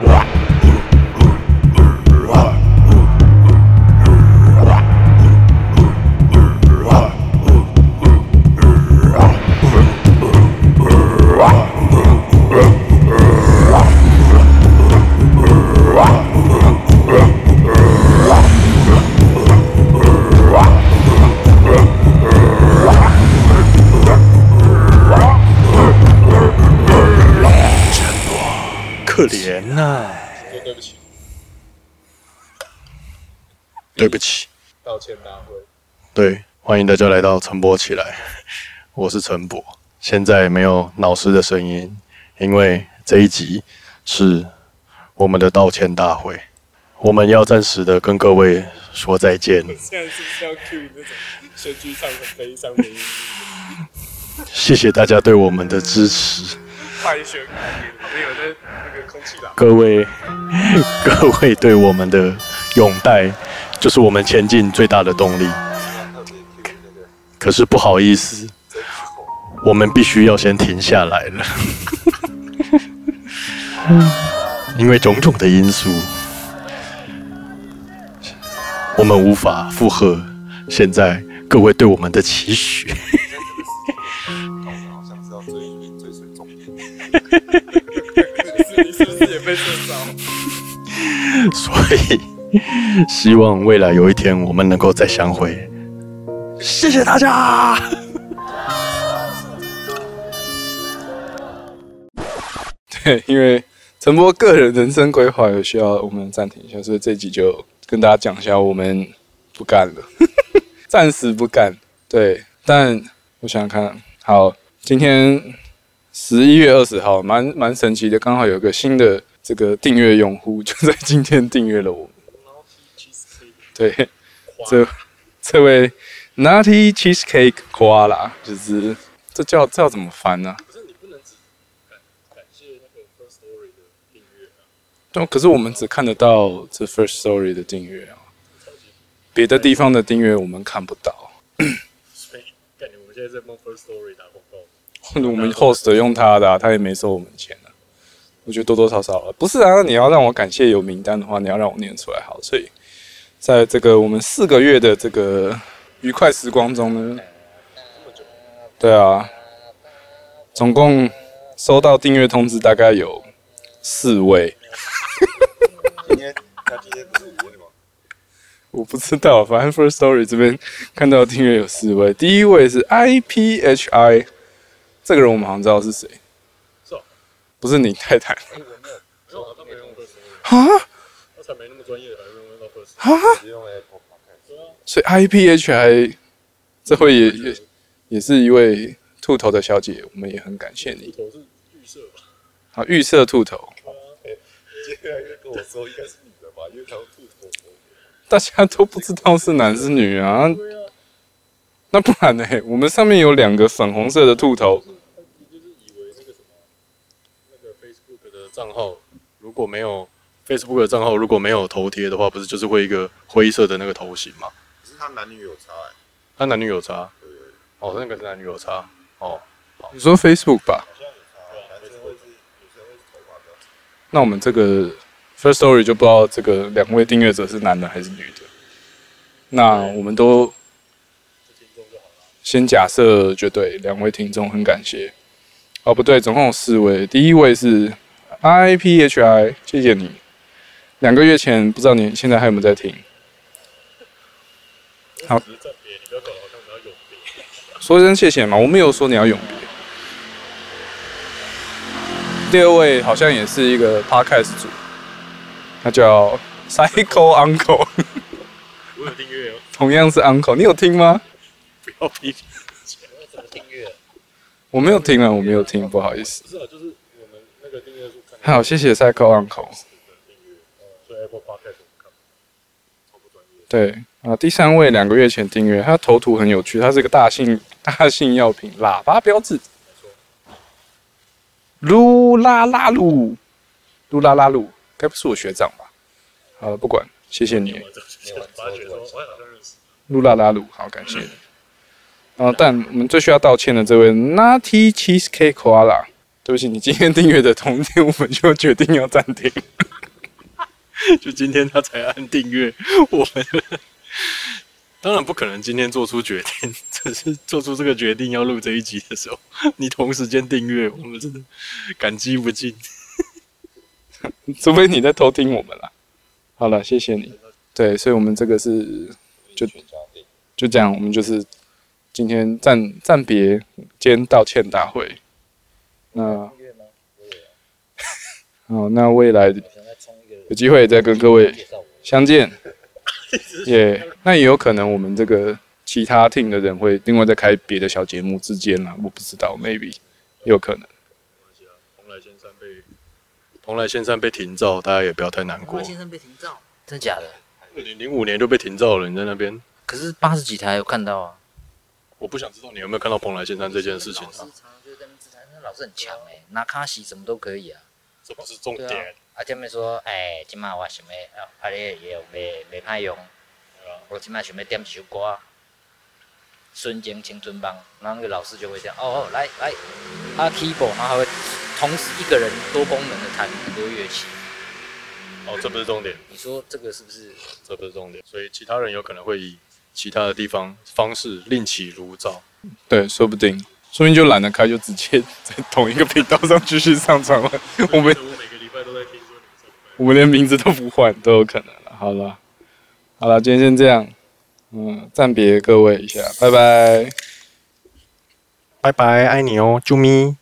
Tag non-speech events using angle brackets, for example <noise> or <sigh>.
What? 可怜呐、说对不起，对不起，道歉大会。对，欢迎大家来到陈博起来，<laughs> 我是陈博。现在没有老师的声音，因为这一集是我们的道歉大会，我们要暂时的跟各位说再见。<laughs> 现在是不是要 cue 那种选举场很悲伤的音乐？<laughs> 谢谢大家对我们的支持，快选旁边有那那个空气喇叭。各位各位对我们的拥戴，就是我们前进最大的动力。可是不好意思，我们必须要先停下来了，<laughs> 因为种种的因素，我们无法负荷现在各位对我们的期许。<laughs> 所以希望未来有一天我们能够再相会。谢谢大家。<laughs> 对，因为陈波个人人生规划有需要我们暂停一下，所以这集就跟大家讲一下，我们不干了，<laughs> 暂时不干。对，但我想想看，好，今天十一月二十号，蛮蛮神奇的，刚好有个新的这个订阅用户 <laughs> 就在今天订阅了我们。对，这这位 Nutty Cheesecake Koala，就是这叫这要怎么翻呢、可是你不能只感感谢那个 First Story 的订阅啊。对，可是我们只看得到这 First Story 的订阅啊，别的地方的订阅我们看不到。所以，感觉我们现在在帮 First Story 打广告。我们 host 用他的、啊，他也没收我们钱啊。我觉得多多少少了，不是啊？你要让我感谢有名单的话，你要让我念出来好。所以，在这个我们四个月的这个愉快时光中呢，对啊，总共收到订阅通知大概有四位，今天那今天不是五位吗？<laughs> 我不知道，反正 First Story 这边看到订阅有四位，第一位是 IPHI，这个人我们好像知道是谁，不是你太太啊，他才没那么专业，还用到 First。啊！用 Apple 所以 IPHI 这会也也也是一位兔头的小姐，我们也很感谢你。头是预设吧？好，预设兔头，接下来跟我说应该是女的吧，因为他用兔头。大家都不知道是男是女啊，那不然呢？我们上面有两个粉红色的兔头，你就是以为那个什么，那个 Facebook 的账号如果没有 Facebook 的账号如果没有头贴的话，不是就是会一个灰色的那个头型吗？可是他男女有差哎、他男女有差对对对，哦，那个是男女有差哦。你说 Facebook 吧？好像有差，男生会是女生会是头发比较长。那我们这个 First Story 就不知道这个两位订阅者是男的还是女的。那我们都先假设就对，两位听众很感谢。哦，不对，总共有四位。第一位是 IPHI，谢谢你。两个月前不知道你现在还有没有在听？好。说声谢谢嘛，我没有说你要永别。第二位好像也是一个 podcast 组，他叫 Psycho Uncle，我有订阅哦，同样是 Uncle，你有听吗？不要批评。我没有听啊，我没有听，不好意思。不是啊，就是我们那个订阅好，谢谢赛克 Uncle。对啊，第三位两个月前订阅，他头图很有趣，他是个大信大信药品喇叭标志。噜啦啦噜，噜啦啦噜，该不是我学长吧？好了，不管，谢谢你。噜啦啦噜，好，感谢你。啊，但我们最需要道歉的这位 Nutty Cheesecake Koala，对不起，你今天订阅的同天，我们就决定要暂停。<laughs> 就今天他才按订阅，我们 <laughs> 当然不可能今天做出决定，<laughs> 只是做出这个决定要录这一集的时候，你同时间订阅，我们真的感激不尽。除非你在偷听我们啦。好了，谢谢你。对，所以我们这个是就就这样，我们就是今天暂暂别兼道歉大会。那好，<laughs> 那未来有机会再跟各位。相见。<laughs> 也、那也有可能我们这个其他 team 的人会另外再开别的小节目之间啦，我不知道，maybe 有可能。蓬莱仙山被蓬莱仙山被停造，大家也不要太难过。先生被停造，真假的？二零零五年就被停造了，你在那边，可是八十几台有看到啊。我不想知道你有没有看到蓬莱仙山这件事情老师常常就在老师很强哎、拿卡西什么都可以啊。这不是重点。，啊，这边说，哎，今晚我想要，啊，啊，你也有袂袂歹用，我今晚想要点一首歌，瞬间青春帮，然后那个老师就会这样，哦哦，来来，啊，keyboard，然后还会同时一个人多功能的弹很多乐器。哦，这不是重点，你说这个是不是？这不是重点。所以其他人有可能会以其他的地方方式另起炉灶。对，说不定，说不定就懒得开，就直接在同一个频道上继续上传了。我们我每个礼拜都在听说你们上班。我们连名字都不换都有可能了。好了，好了，今天先这样，嗯，暂别各位一下，拜拜。拜拜，爱你哦，啾咪。